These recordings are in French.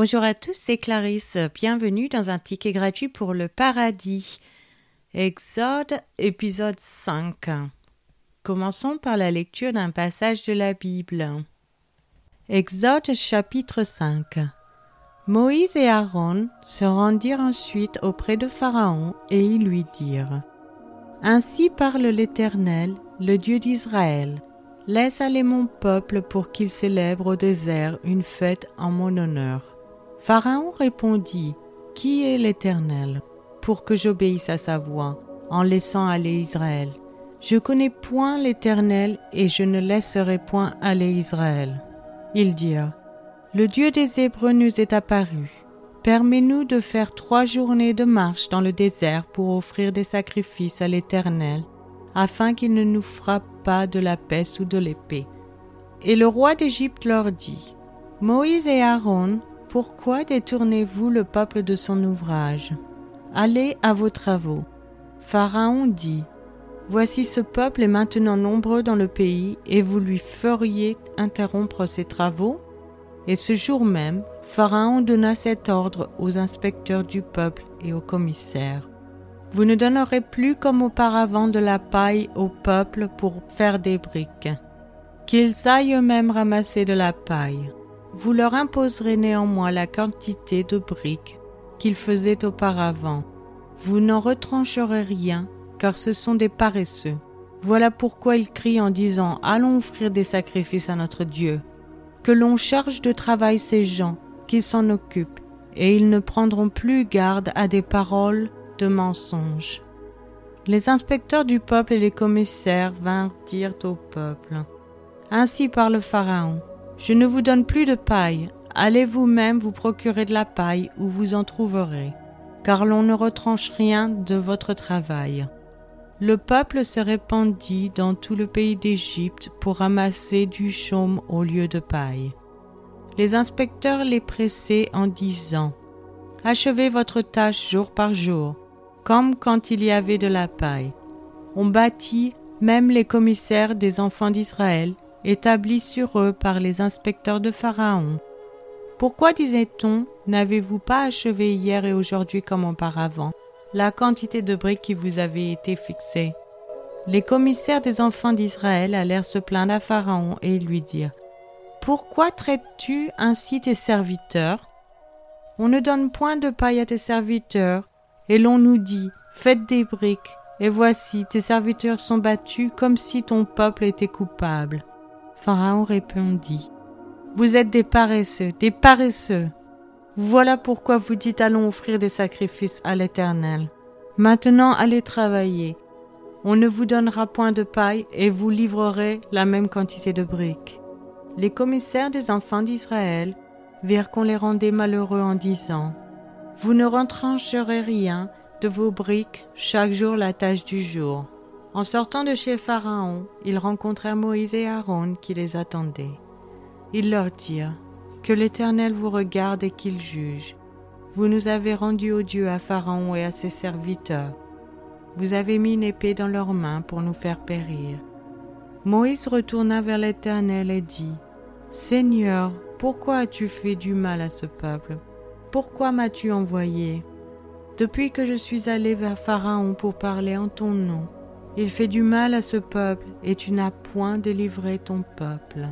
Bonjour à tous, c'est Clarisse. Bienvenue dans un ticket gratuit pour le paradis. Exode, épisode 5. Commençons par la lecture d'un passage de la Bible. Exode chapitre 5. Moïse et Aaron se rendirent ensuite auprès de Pharaon et ils lui dirent Ainsi parle l'Éternel, le Dieu d'Israël. Laisse aller mon peuple pour qu'il célèbre au désert une fête en mon honneur. Pharaon répondit, Qui est l'Éternel pour que j'obéisse à sa voix en laissant aller Israël? Je connais point l'Éternel et je ne laisserai point aller Israël. Ils dirent, Le Dieu des Hébreux nous est apparu. Permets-nous de faire trois journées de marche dans le désert pour offrir des sacrifices à l'Éternel, afin qu'il ne nous frappe pas de la peste ou de l'épée. Et le roi d'Égypte leur dit, Moïse et Aaron pourquoi détournez-vous le peuple de son ouvrage? Allez à vos travaux. Pharaon dit Voici ce peuple est maintenant nombreux dans le pays, et vous lui feriez interrompre ses travaux? Et ce jour même, Pharaon donna cet ordre aux inspecteurs du peuple et aux commissaires. Vous ne donnerez plus comme auparavant de la paille au peuple pour faire des briques. Qu'ils aillent eux-mêmes ramasser de la paille. Vous leur imposerez néanmoins la quantité de briques qu'ils faisaient auparavant. Vous n'en retrancherez rien, car ce sont des paresseux. Voilà pourquoi ils crient en disant Allons offrir des sacrifices à notre Dieu. Que l'on charge de travail ces gens, qu'ils s'en occupent, et ils ne prendront plus garde à des paroles de mensonges. Les inspecteurs du peuple et les commissaires vinrent dire au peuple Ainsi parle Pharaon je ne vous donne plus de paille, allez vous-même vous procurer de la paille où vous en trouverez, car l'on ne retranche rien de votre travail. Le peuple se répandit dans tout le pays d'Égypte pour ramasser du chaume au lieu de paille. Les inspecteurs les pressaient en disant Achevez votre tâche jour par jour, comme quand il y avait de la paille. On bâtit même les commissaires des enfants d'Israël établis sur eux par les inspecteurs de Pharaon. Pourquoi, disait-on, n'avez-vous pas achevé hier et aujourd'hui comme auparavant la quantité de briques qui vous avait été fixée Les commissaires des enfants d'Israël allèrent se plaindre à Pharaon et lui dirent Pourquoi traites-tu ainsi tes serviteurs? On ne donne point de paille à tes serviteurs, et l'on nous dit Faites des briques, et voici, tes serviteurs sont battus comme si ton peuple était coupable. Pharaon répondit Vous êtes des paresseux, des paresseux. Voilà pourquoi vous dites allons offrir des sacrifices à l'Éternel. Maintenant allez travailler. On ne vous donnera point de paille et vous livrerez la même quantité de briques. Les commissaires des enfants d'Israël virent qu'on les rendait malheureux en disant Vous ne retrancherez rien de vos briques chaque jour la tâche du jour. En sortant de chez Pharaon, ils rencontrèrent Moïse et Aaron qui les attendaient. Ils leur dirent Que l'Éternel vous regarde et qu'il juge. Vous nous avez rendus odieux à Pharaon et à ses serviteurs. Vous avez mis une épée dans leurs mains pour nous faire périr. Moïse retourna vers l'Éternel et dit Seigneur, pourquoi as-tu fait du mal à ce peuple? Pourquoi m'as-tu envoyé? Depuis que je suis allé vers Pharaon pour parler en ton nom, il fait du mal à ce peuple, et tu n'as point délivré ton peuple.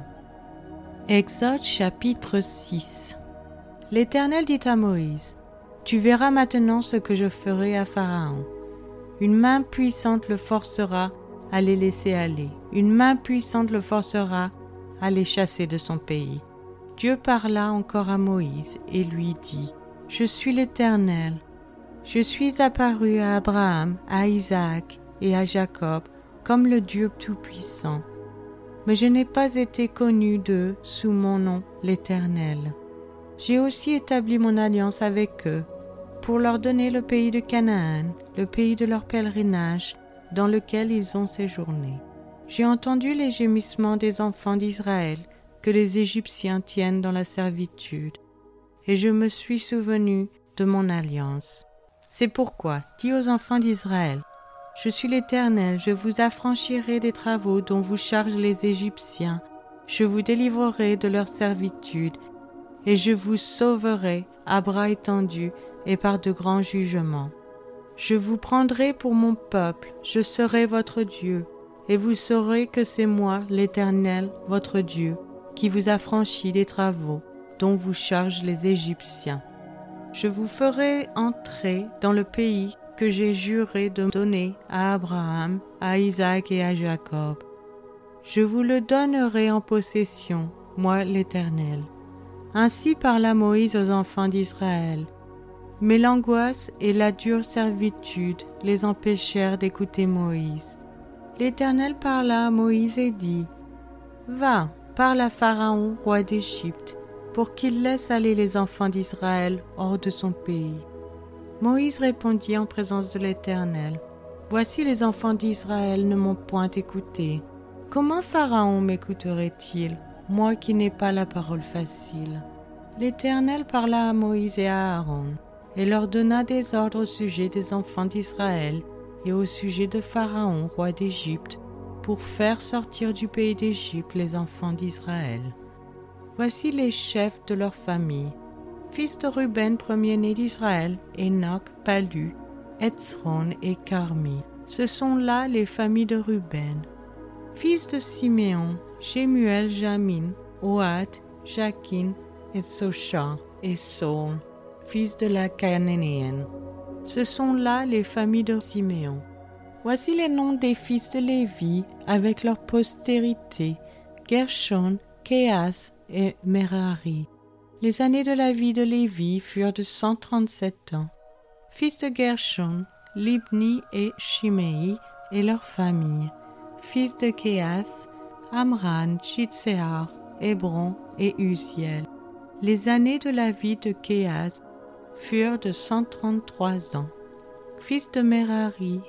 Exode chapitre 6 L'Éternel dit à Moïse, Tu verras maintenant ce que je ferai à Pharaon. Une main puissante le forcera à les laisser aller. Une main puissante le forcera à les chasser de son pays. Dieu parla encore à Moïse et lui dit, Je suis l'Éternel. Je suis apparu à Abraham, à Isaac et à Jacob comme le Dieu Tout-Puissant. Mais je n'ai pas été connu d'eux sous mon nom, l'Éternel. J'ai aussi établi mon alliance avec eux pour leur donner le pays de Canaan, le pays de leur pèlerinage, dans lequel ils ont séjourné. J'ai entendu les gémissements des enfants d'Israël que les Égyptiens tiennent dans la servitude, et je me suis souvenu de mon alliance. C'est pourquoi, dis aux enfants d'Israël, je suis l'Éternel, je vous affranchirai des travaux dont vous chargent les Égyptiens, je vous délivrerai de leur servitude, et je vous sauverai à bras étendus et par de grands jugements. Je vous prendrai pour mon peuple, je serai votre Dieu, et vous saurez que c'est moi, l'Éternel, votre Dieu, qui vous a franchi des travaux dont vous chargent les Égyptiens. Je vous ferai entrer dans le pays que j'ai juré de donner à Abraham, à Isaac et à Jacob. Je vous le donnerai en possession, moi l'Éternel. Ainsi parla Moïse aux enfants d'Israël. Mais l'angoisse et la dure servitude les empêchèrent d'écouter Moïse. L'Éternel parla à Moïse et dit, Va, parle à Pharaon, roi d'Égypte, pour qu'il laisse aller les enfants d'Israël hors de son pays. Moïse répondit en présence de l'Éternel, Voici les enfants d'Israël ne m'ont point écouté. Comment Pharaon m'écouterait-il, moi qui n'ai pas la parole facile? L'Éternel parla à Moïse et à Aaron, et leur donna des ordres au sujet des enfants d'Israël et au sujet de Pharaon, roi d'Égypte, pour faire sortir du pays d'Égypte les enfants d'Israël. Voici les chefs de leur famille. Fils de Ruben, premier-né d'Israël, Enoch, Palu, Etzron et Carmi. Ce sont là les familles de Ruben. Fils de Siméon, Jémuel, Jamin, Oat, Jakin, et et Saul fils de la Cananéenne. Ce sont là les familles de Siméon. Voici les noms des fils de Lévi avec leur postérité, Gershon, Kéas et Merari. Les années de la vie de Lévi furent de 137 ans. Fils de Gershon, Libni et Shimei et leurs familles. Fils de Kéath, Amran, Chitsear, Hébron et Uziel. Les années de la vie de Kéas furent de 133 ans. Fils de Merari,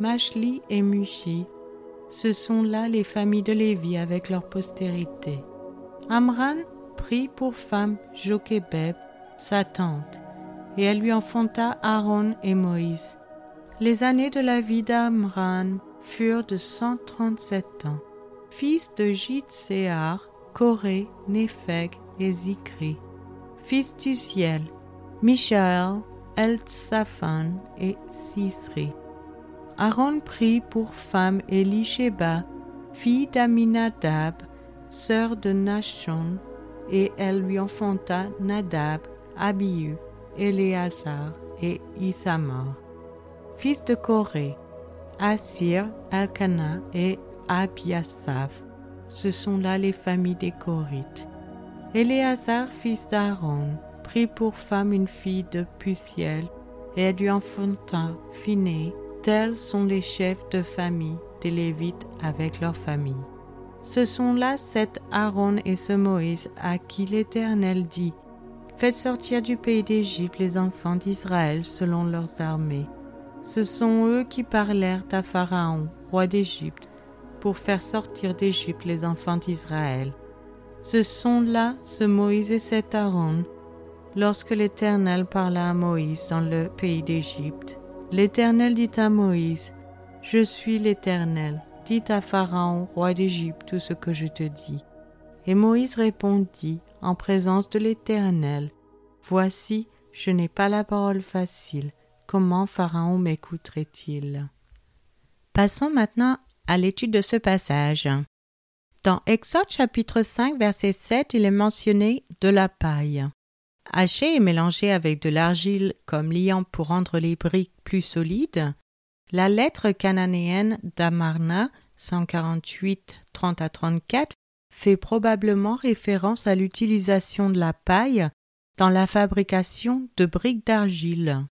Mashli et Mushi, ce sont là les familles de Lévi avec leur postérité. Amran prit pour femme Jochebed, sa tante, et elle lui enfanta Aaron et Moïse. Les années de la vie d'Amran furent de 137 ans. Fils de Jitséar, Coré, Népheg et Zikri. Fils d'Uziel, Michaël, Eltsaphan et Sisri. Aaron prit pour femme Elisheba, fille d'Aminadab, sœur de Nachon, et elle lui enfanta Nadab, Abihu, Éléazar et Ithamar. Fils de Corée, Assir, Elkana et Abiasaph. Ce sont là les familles des Corites. Éléazar, fils d'Aaron, prit pour femme une fille de Puthiel, et elle lui enfanta Phiné. Tels sont les chefs de famille des Lévites avec leur famille. Ce sont là sept Aaron et ce Moïse à qui l'Éternel dit Faites sortir du pays d'Égypte les enfants d'Israël selon leurs armées. Ce sont eux qui parlèrent à Pharaon, roi d'Égypte, pour faire sortir d'Égypte les enfants d'Israël. Ce sont là ce Moïse et cet Aaron Lorsque l'Éternel parla à Moïse dans le pays d'Égypte, l'Éternel dit à Moïse, Je suis l'Éternel, dis à Pharaon, roi d'Égypte, tout ce que je te dis. Et Moïse répondit, en présence de l'Éternel, Voici, je n'ai pas la parole facile, comment Pharaon m'écouterait-il? Passons maintenant à l'étude de ce passage. Dans Exode chapitre 5 verset 7, il est mentionné de la paille. Haché et mélangé avec de l'argile comme liant pour rendre les briques plus solides, la lettre cananéenne d'Amarna 148 30 à 34 fait probablement référence à l'utilisation de la paille dans la fabrication de briques d'argile.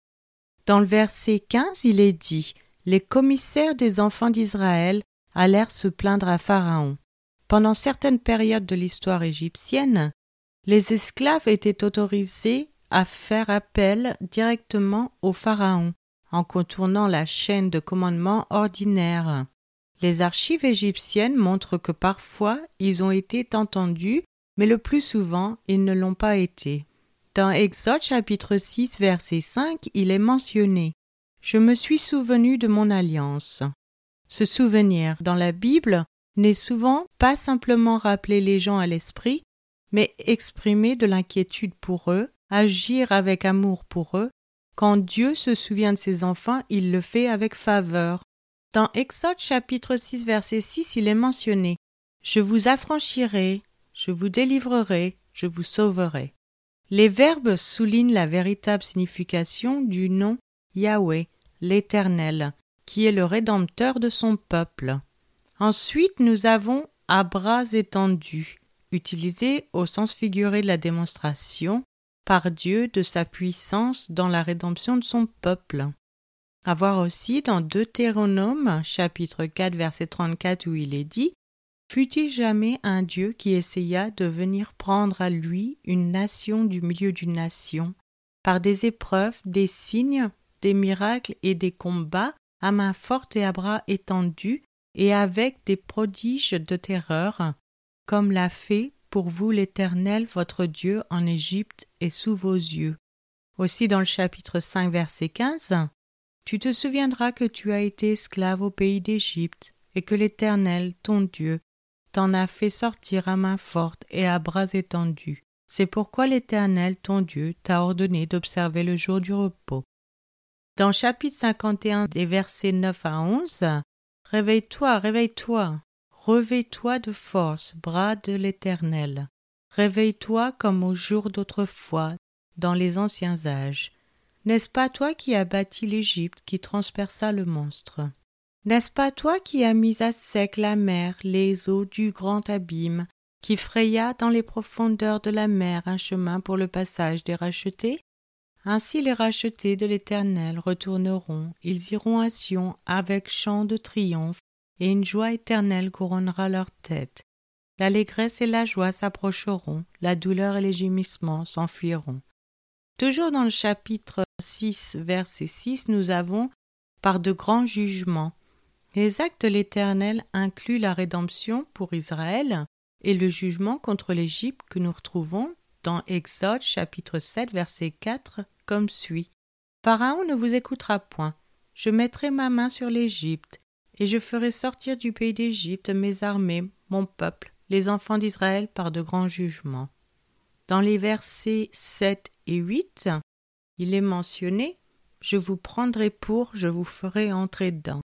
Dans le verset 15, il est dit Les commissaires des enfants d'Israël allèrent se plaindre à Pharaon. Pendant certaines périodes de l'histoire égyptienne, les esclaves étaient autorisés à faire appel directement au Pharaon, en contournant la chaîne de commandement ordinaire. Les archives égyptiennes montrent que parfois ils ont été entendus, mais le plus souvent ils ne l'ont pas été. Dans Exode chapitre 6 verset 5, il est mentionné Je me suis souvenu de mon alliance. Ce souvenir dans la Bible n'est souvent pas simplement rappeler les gens à l'esprit, mais exprimer de l'inquiétude pour eux, agir avec amour pour eux. Quand Dieu se souvient de ses enfants, il le fait avec faveur. Dans Exode chapitre 6 verset 6, il est mentionné Je vous affranchirai, je vous délivrerai, je vous sauverai. Les verbes soulignent la véritable signification du nom Yahweh, l'Éternel, qui est le Rédempteur de son peuple. Ensuite, nous avons à bras étendus, utilisé au sens figuré de la démonstration par Dieu de sa puissance dans la rédemption de son peuple. À voir aussi dans Deutéronome chapitre 4 verset 34 où il est dit Fut-il jamais un Dieu qui essaya de venir prendre à lui une nation du milieu d'une nation, par des épreuves, des signes, des miracles et des combats, à main forte et à bras étendus, et avec des prodiges de terreur, comme l'a fait pour vous l'Éternel votre Dieu en Égypte et sous vos yeux. Aussi dans le chapitre 5 verset 15, Tu te souviendras que tu as été esclave au pays d'Égypte, et que l'Éternel, ton Dieu, t'en a fait sortir à main forte et à bras étendus. C'est pourquoi l'Éternel, ton Dieu, t'a ordonné d'observer le jour du repos. Dans chapitre 51 des versets 9 à 11, Réveille-toi, réveille-toi, revêt-toi de force, bras de l'Éternel. Réveille-toi comme au jour d'autrefois, dans les anciens âges. N'est-ce pas toi qui as bâti l'Égypte, qui transperça le monstre? N'est-ce pas toi qui as mis à sec la mer, les eaux du grand abîme, qui fraya dans les profondeurs de la mer un chemin pour le passage des rachetés? Ainsi les rachetés de l'Éternel retourneront, ils iront à Sion avec chant de triomphe, et une joie éternelle couronnera leur tête. L'allégresse et la joie s'approcheront, la douleur et les gémissements s'enfuiront. Toujours dans le chapitre 6, verset 6, nous avons, par de grands jugements, les actes de l'Éternel incluent la rédemption pour Israël et le jugement contre l'Égypte que nous retrouvons dans Exode chapitre 7 verset 4 comme suit. Pharaon ne vous écoutera point. Je mettrai ma main sur l'Égypte, et je ferai sortir du pays d'Égypte mes armées, mon peuple, les enfants d'Israël par de grands jugements. Dans les versets 7 et 8, il est mentionné Je vous prendrai pour, je vous ferai entrer dedans.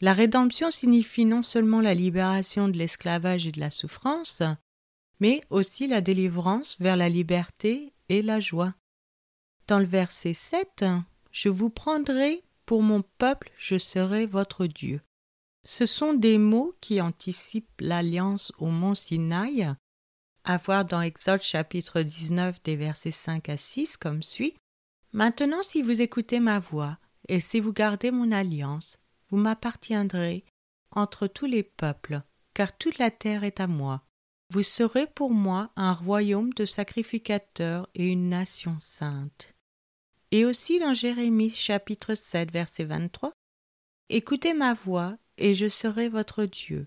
La rédemption signifie non seulement la libération de l'esclavage et de la souffrance, mais aussi la délivrance vers la liberté et la joie. Dans le verset 7, Je vous prendrai pour mon peuple, je serai votre Dieu. Ce sont des mots qui anticipent l'alliance au mont Sinaï, à voir dans Exode chapitre 19 des versets 5 à 6 comme suit. Maintenant si vous écoutez ma voix, et si vous gardez mon alliance, vous m'appartiendrez entre tous les peuples, car toute la terre est à moi. Vous serez pour moi un royaume de sacrificateurs et une nation sainte. Et aussi dans Jérémie chapitre 7 verset 23, Écoutez ma voix, et je serai votre Dieu,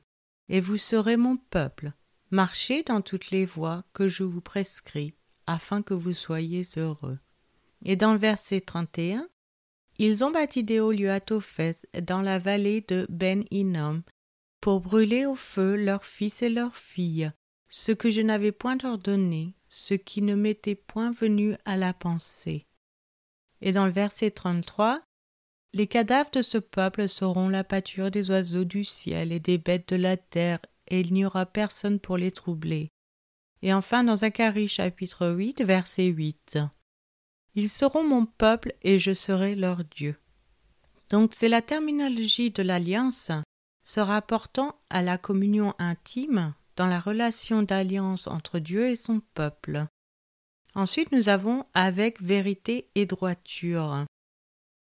et vous serez mon peuple. Marchez dans toutes les voies que je vous prescris, afin que vous soyez heureux. Et dans le verset 31, ils ont bâti des hauts lieux à Tophès, dans la vallée de Ben Hinnom, pour brûler au feu leurs fils et leurs filles, ce que je n'avais point ordonné, ce qui ne m'était point venu à la pensée. Et dans le verset 33, les cadavres de ce peuple seront la pâture des oiseaux du ciel et des bêtes de la terre, et il n'y aura personne pour les troubler. Et enfin dans Zacharie chapitre 8, verset 8. Ils seront mon peuple et je serai leur Dieu. Donc c'est la terminologie de l'alliance se rapportant à la communion intime dans la relation d'alliance entre Dieu et son peuple. Ensuite nous avons avec vérité et droiture.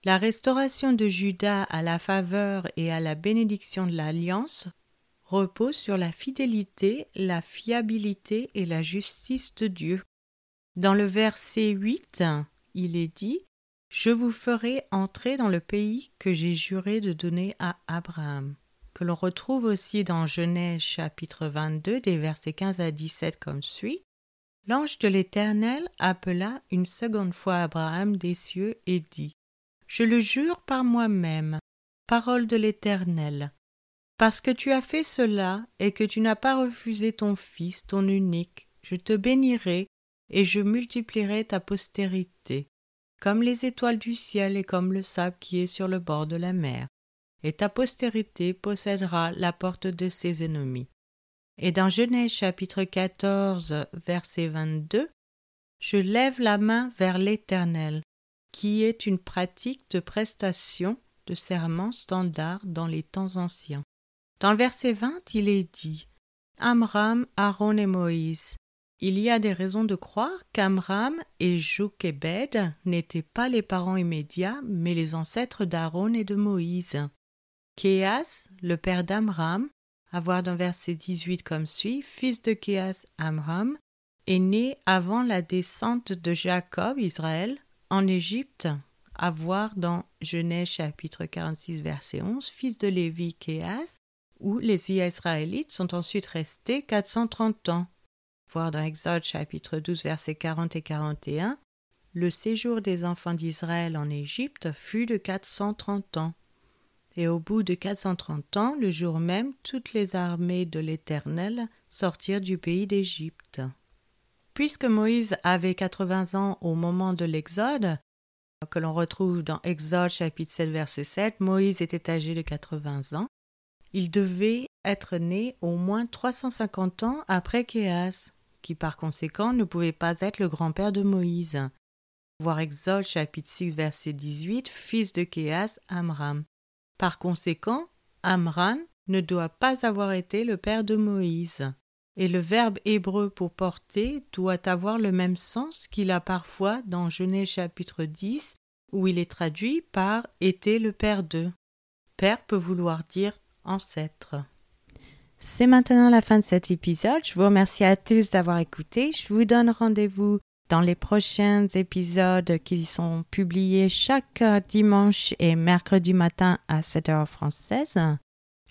La restauration de Judas à la faveur et à la bénédiction de l'alliance repose sur la fidélité, la fiabilité et la justice de Dieu. Dans le verset 8, il est dit Je vous ferai entrer dans le pays que j'ai juré de donner à Abraham, que l'on retrouve aussi dans Genèse chapitre 22 des versets 15 à 17 comme suit. L'ange de l'Éternel appela une seconde fois Abraham des cieux et dit Je le jure par moi-même, parole de l'Éternel, parce que tu as fait cela et que tu n'as pas refusé ton fils, ton unique, je te bénirai et je multiplierai ta postérité, comme les étoiles du ciel et comme le sable qui est sur le bord de la mer. Et ta postérité possédera la porte de ses ennemis. Et dans Genèse chapitre 14, verset 22, Je lève la main vers l'Éternel, qui est une pratique de prestation de serment standard dans les temps anciens. Dans le verset 20, il est dit Amram, Aaron et Moïse. Il y a des raisons de croire qu'Amram et Jochebed n'étaient pas les parents immédiats, mais les ancêtres d'Aaron et de Moïse. Kéas, le père d'Amram, à voir dans verset 18 comme suit, fils de Kéas Amram, est né avant la descente de Jacob, Israël, en Égypte, à voir dans Genèse chapitre 46 verset 11, fils de Lévi Kéas, où les Israélites sont ensuite restés 430 ans. Voir dans Exode chapitre 12 versets 40 et 41, le séjour des enfants d'Israël en Égypte fut de 430 ans. Et au bout de 430 ans, le jour même, toutes les armées de l'Éternel sortirent du pays d'Égypte. Puisque Moïse avait 80 ans au moment de l'Exode, que l'on retrouve dans Exode chapitre 7 verset 7, Moïse était âgé de 80 ans. Il devait être né au moins 350 ans après Kéas, qui par conséquent ne pouvait pas être le grand-père de Moïse. Voir Exode chapitre 6 verset 18, fils de Kéas, Amram. Par conséquent, Amran ne doit pas avoir été le père de Moïse. Et le verbe hébreu pour porter doit avoir le même sens qu'il a parfois dans Genèse chapitre 10, où il est traduit par était le père de. Père peut vouloir dire ancêtre. C'est maintenant la fin de cet épisode. Je vous remercie à tous d'avoir écouté. Je vous donne rendez-vous dans les prochains épisodes qui sont publiés chaque dimanche et mercredi matin à 7 heures française.